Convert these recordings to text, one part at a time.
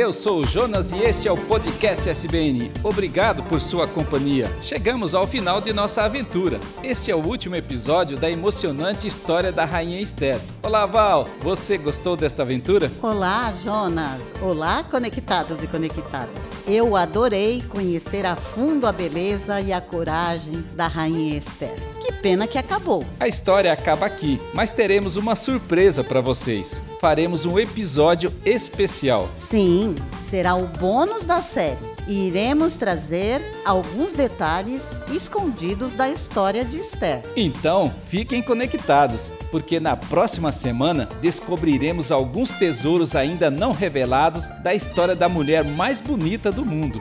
eu sou o Jonas e este é o podcast SBN. Obrigado por sua companhia. Chegamos ao final de nossa aventura. Este é o último episódio da emocionante história da Rainha Esther. Olá, Val, você gostou desta aventura? Olá, Jonas. Olá, conectados e conectadas. Eu adorei conhecer a fundo a beleza e a coragem da Rainha Esther. Que pena que acabou. A história acaba aqui, mas teremos uma surpresa para vocês. Faremos um episódio especial. Sim, será o bônus da série. E iremos trazer alguns detalhes escondidos da história de Esther. Então, fiquem conectados, porque na próxima semana descobriremos alguns tesouros ainda não revelados da história da mulher mais bonita do mundo.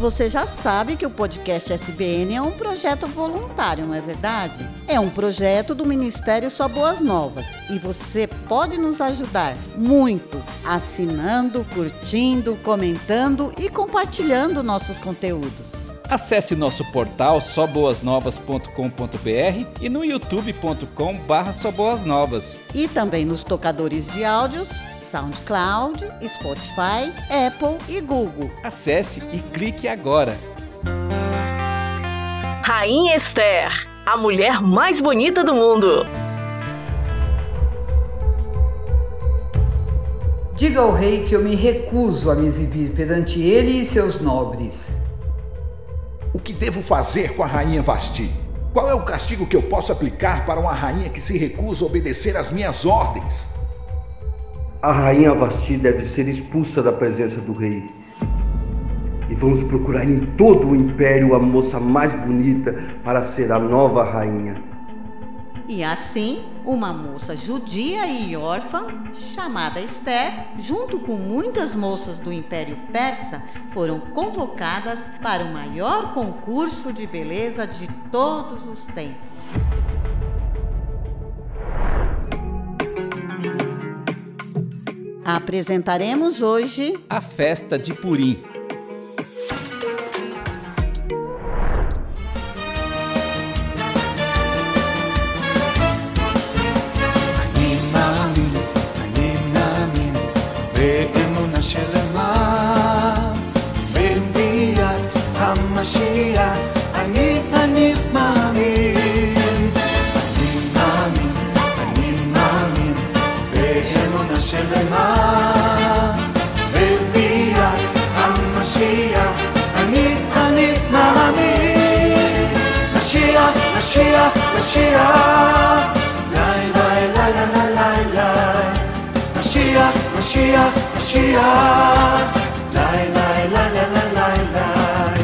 Você já sabe que o podcast SBN é um projeto voluntário, não é verdade? É um projeto do Ministério Só Boas Novas e você pode nos ajudar muito assinando, curtindo, comentando e compartilhando nossos conteúdos. Acesse nosso portal soboasnovas.com.br e no youtube.com/barra soboasnovas. E também nos tocadores de áudios SoundCloud, Spotify, Apple e Google. Acesse e clique agora. Rainha Esther, a mulher mais bonita do mundo. Diga ao rei que eu me recuso a me exibir perante ele e seus nobres. O que devo fazer com a rainha Vasti? Qual é o castigo que eu posso aplicar para uma rainha que se recusa a obedecer às minhas ordens? A rainha Vasti deve ser expulsa da presença do rei. E vamos procurar em todo o império a moça mais bonita para ser a nova rainha. E assim, uma moça judia e órfã, chamada Esther, junto com muitas moças do Império Persa, foram convocadas para o maior concurso de beleza de todos os tempos. Apresentaremos hoje a festa de Purim. Mashiach, lai lai lai lai lai lai lai.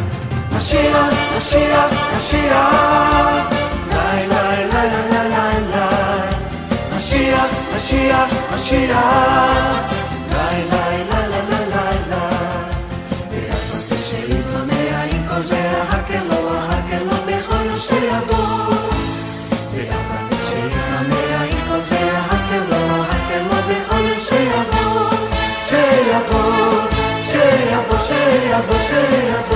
Mashiach, Mashiach, Mashiach, lai lai lai lai lai lai lai. Mashiach, Mashiach, Mashiach. δώσε, δώσε, δώσε.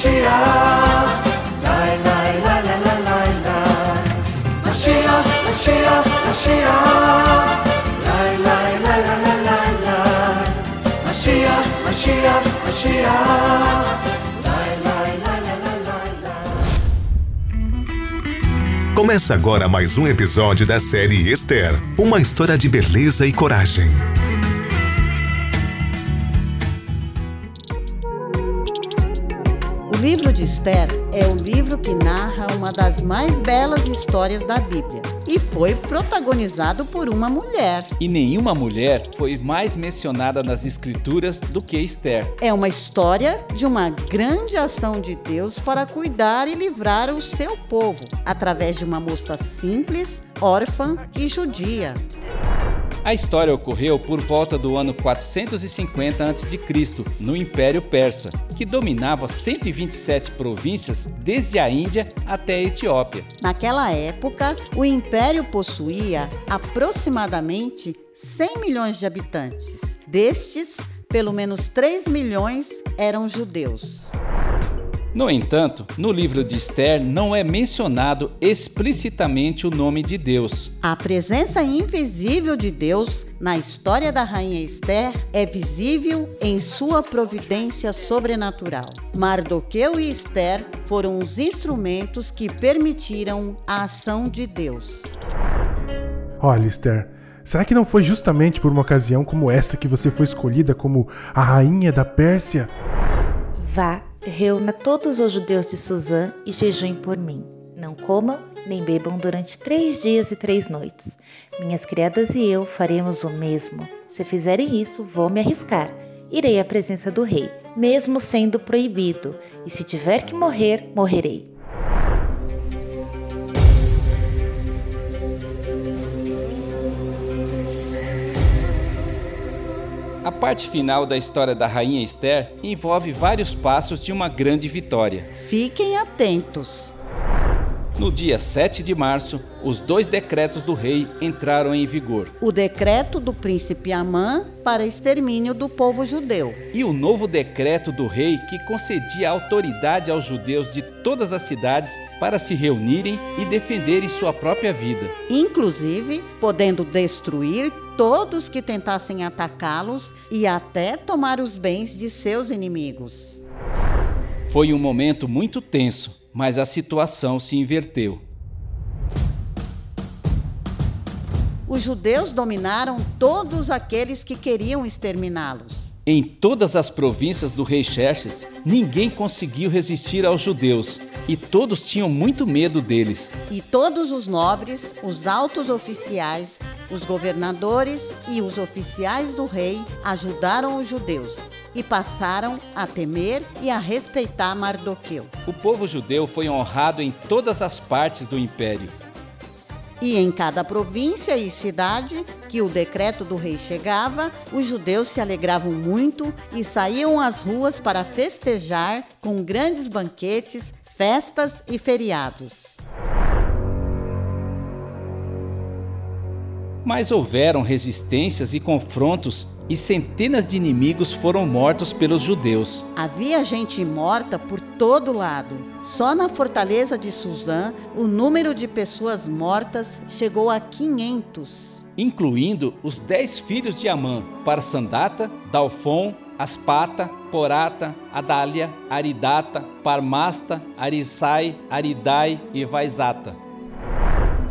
Mashiach. Lai, lai, lai, lai, lai, lai, lai. Mashiach, Mashiach. Lai, lai, lai, lai, lai, lai, lai. Mashiach, Mashiach, lai, lai, lai, lai, lai, lai. Começa agora mais um episódio da série Esther uma história de beleza e coragem. Livro de Esther é o livro que narra uma das mais belas histórias da Bíblia e foi protagonizado por uma mulher. E nenhuma mulher foi mais mencionada nas escrituras do que Esther. É uma história de uma grande ação de Deus para cuidar e livrar o seu povo, através de uma moça simples, órfã e judia. A história ocorreu por volta do ano 450 a.C., no Império Persa, que dominava 127 províncias desde a Índia até a Etiópia. Naquela época, o império possuía aproximadamente 100 milhões de habitantes. Destes, pelo menos 3 milhões eram judeus. No entanto, no livro de Esther não é mencionado explicitamente o nome de Deus. A presença invisível de Deus na história da rainha Esther é visível em sua providência sobrenatural. Mardoqueu e Esther foram os instrumentos que permitiram a ação de Deus. Olha, Esther, será que não foi justamente por uma ocasião como essa que você foi escolhida como a rainha da Pérsia? Vá reúna todos os judeus de Suzã e jejuem por mim. Não comam nem bebam durante três dias e três noites. Minhas criadas e eu faremos o mesmo. Se fizerem isso, vou me arriscar. Irei à presença do rei, mesmo sendo proibido, e se tiver que morrer, morrerei. Parte final da história da rainha Esther envolve vários passos de uma grande vitória. Fiquem atentos. No dia 7 de março, os dois decretos do rei entraram em vigor. O decreto do príncipe Amã para extermínio do povo judeu. E o novo decreto do rei que concedia autoridade aos judeus de todas as cidades para se reunirem e defenderem sua própria vida. Inclusive, podendo destruir todos que tentassem atacá-los e até tomar os bens de seus inimigos. Foi um momento muito tenso mas a situação se inverteu. Os judeus dominaram todos aqueles que queriam exterminá-los. Em todas as províncias do rei Xerxes, ninguém conseguiu resistir aos judeus e todos tinham muito medo deles. E todos os nobres, os altos oficiais, os governadores e os oficiais do rei ajudaram os judeus e passaram a temer e a respeitar Mardoqueu. O povo judeu foi honrado em todas as partes do império. E em cada província e cidade que o decreto do rei chegava, os judeus se alegravam muito e saíam às ruas para festejar com grandes banquetes, festas e feriados. Mas houveram resistências e confrontos e centenas de inimigos foram mortos pelos judeus. Havia gente morta por todo lado. Só na fortaleza de Suzã, o número de pessoas mortas chegou a 500. Incluindo os dez filhos de Amã, Parsandata, Dalfon, Aspata, Porata, Adália, Aridata, Parmasta, Arisai, Aridai e Vaisata.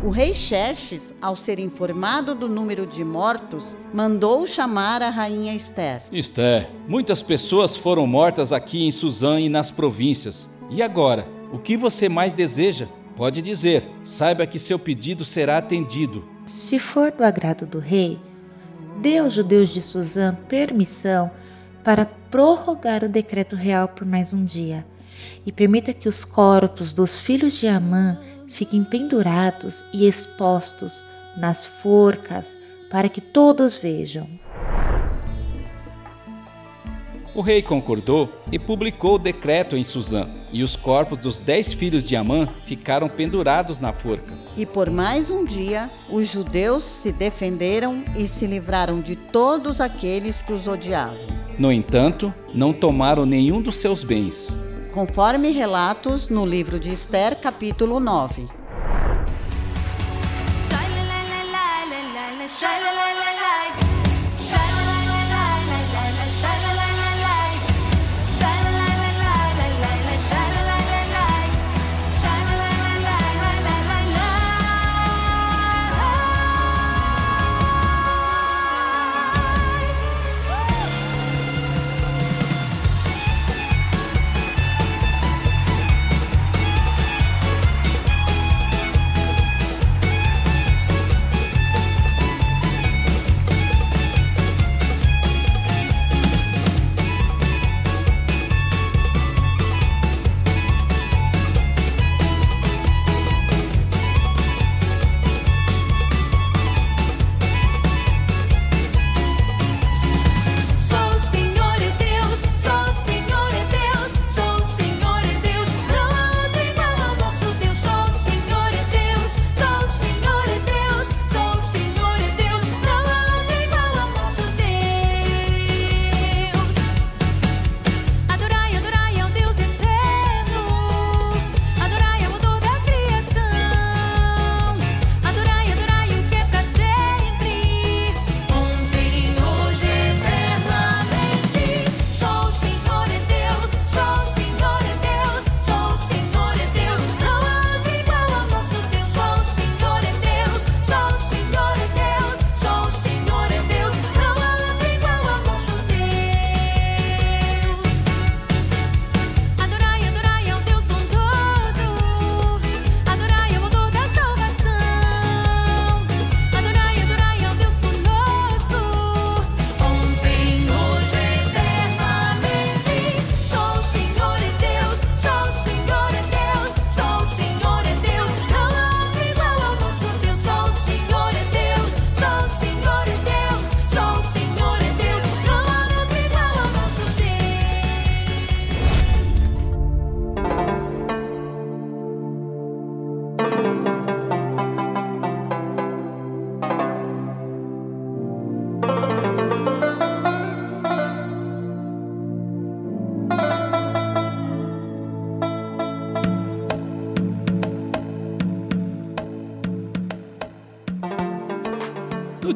O rei Xerxes, ao ser informado do número de mortos, mandou chamar a rainha Esther. Esther, muitas pessoas foram mortas aqui em Suzã e nas províncias. E agora, o que você mais deseja? Pode dizer, saiba que seu pedido será atendido. Se for do agrado do rei, dê aos judeus de Suzã permissão para prorrogar o decreto real por mais um dia e permita que os corpos dos filhos de Amã fiquem pendurados e expostos nas forcas para que todos vejam. O rei concordou e publicou o decreto em Suzã, e os corpos dos dez filhos de Amã ficaram pendurados na forca. E por mais um dia, os judeus se defenderam e se livraram de todos aqueles que os odiavam. No entanto, não tomaram nenhum dos seus bens, conforme relatos no livro de Esther, capítulo 9.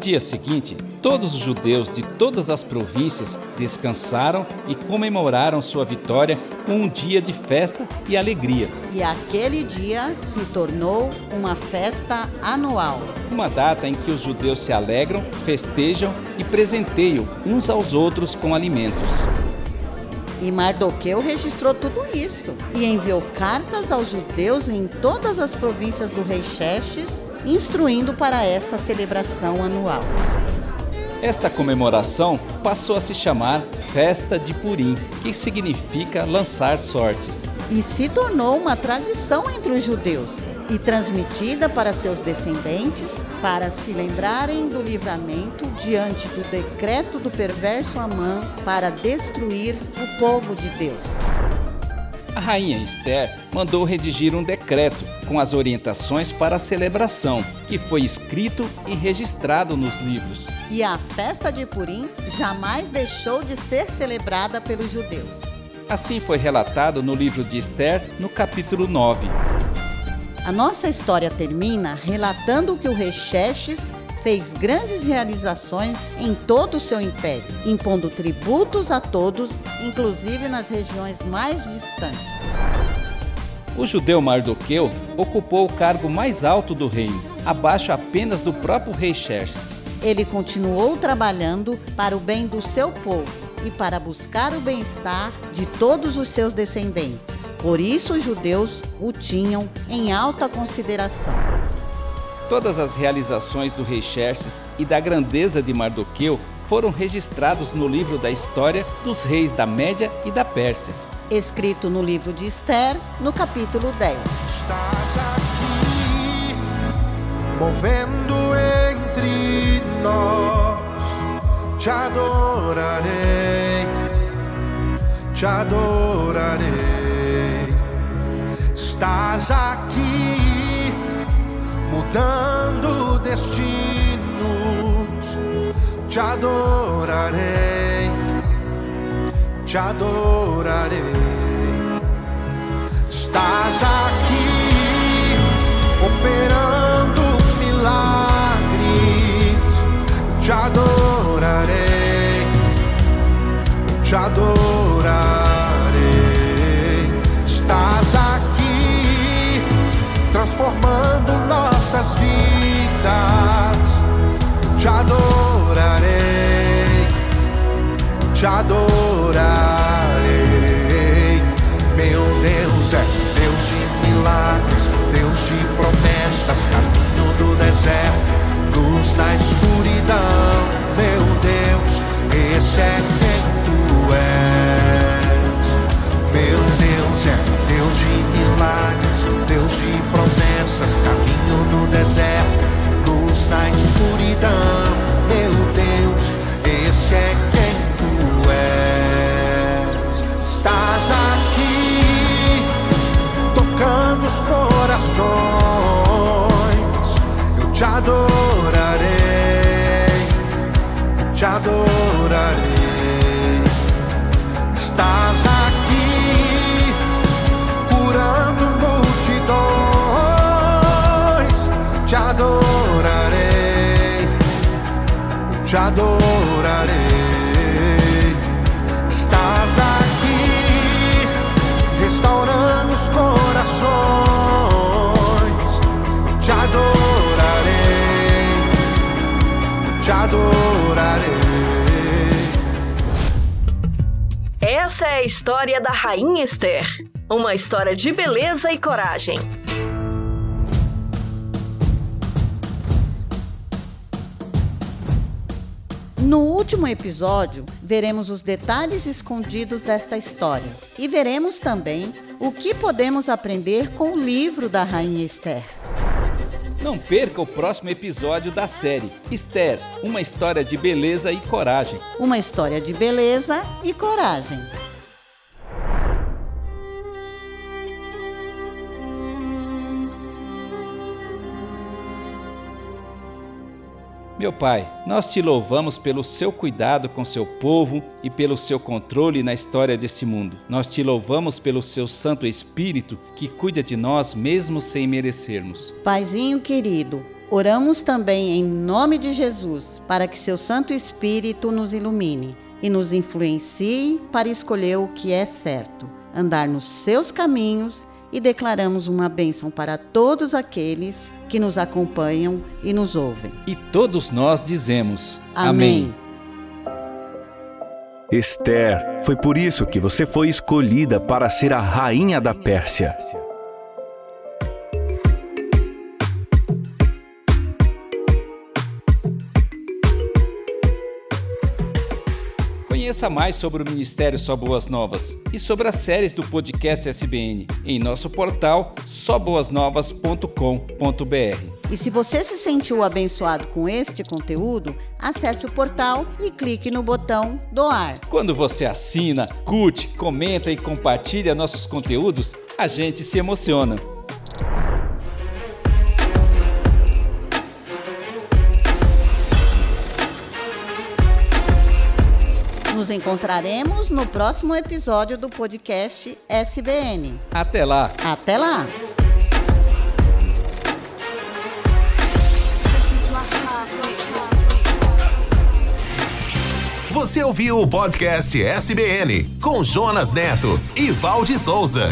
Dia seguinte, todos os judeus de todas as províncias descansaram e comemoraram sua vitória com um dia de festa e alegria. E aquele dia se tornou uma festa anual. Uma data em que os judeus se alegram, festejam e presenteiam uns aos outros com alimentos. E Mardoqueu registrou tudo isso e enviou cartas aos judeus em todas as províncias do rei Xerxes, instruindo para esta celebração anual. Esta comemoração passou a se chamar Festa de Purim, que significa lançar sortes. E se tornou uma tradição entre os judeus e transmitida para seus descendentes para se lembrarem do livramento diante do decreto do perverso Amã para destruir o povo de Deus. A rainha Esther mandou redigir um decreto com as orientações para a celebração, que foi escrito e registrado nos livros. E a festa de Purim jamais deixou de ser celebrada pelos judeus. Assim foi relatado no livro de Esther, no capítulo 9. A nossa história termina relatando que o rei Xerxes fez grandes realizações em todo o seu império, impondo tributos a todos, inclusive nas regiões mais distantes. O judeu Mardoqueu ocupou o cargo mais alto do reino, abaixo apenas do próprio rei Xerxes. Ele continuou trabalhando para o bem do seu povo e para buscar o bem-estar de todos os seus descendentes. Por isso, os judeus o tinham em alta consideração. Todas as realizações do rei Xerxes e da grandeza de Mardoqueu foram registrados no livro da história dos reis da Média e da Pérsia. Escrito no livro de Esther, no capítulo 10. Estás aqui, movendo entre nós, te adorarei, te adorarei. Estás aqui, mudando destinos, te adorarei, te adorarei. Estás aqui operando milagres. Te adorarei, te adorarei. Estás aqui transformando nossas vidas. Te adorarei, te adorarei. Eu Essa é a história da Rainha Esther. Uma história de beleza e coragem. No último episódio, veremos os detalhes escondidos desta história e veremos também o que podemos aprender com o livro da Rainha Esther. Não perca o próximo episódio da série Esther, uma história de beleza e coragem. Uma história de beleza e coragem. Meu Pai, nós te louvamos pelo seu cuidado com seu povo e pelo seu controle na história desse mundo. Nós te louvamos pelo seu Santo Espírito que cuida de nós mesmo sem merecermos. Paizinho querido, Oramos também em nome de Jesus, para que seu Santo Espírito nos ilumine e nos influencie para escolher o que é certo, andar nos seus caminhos e declaramos uma bênção para todos aqueles que nos acompanham e nos ouvem. E todos nós dizemos: Amém. Esther, foi por isso que você foi escolhida para ser a rainha da Pérsia. Conheça mais sobre o Ministério Só Boas Novas e sobre as séries do podcast SBN em nosso portal soboasnovas.com.br. E se você se sentiu abençoado com este conteúdo, acesse o portal e clique no botão doar. Quando você assina, curte, comenta e compartilha nossos conteúdos, a gente se emociona. Nos encontraremos no próximo episódio do podcast SBN. Até lá! Até lá! Você ouviu o podcast SBN com Jonas Neto e Valde Souza.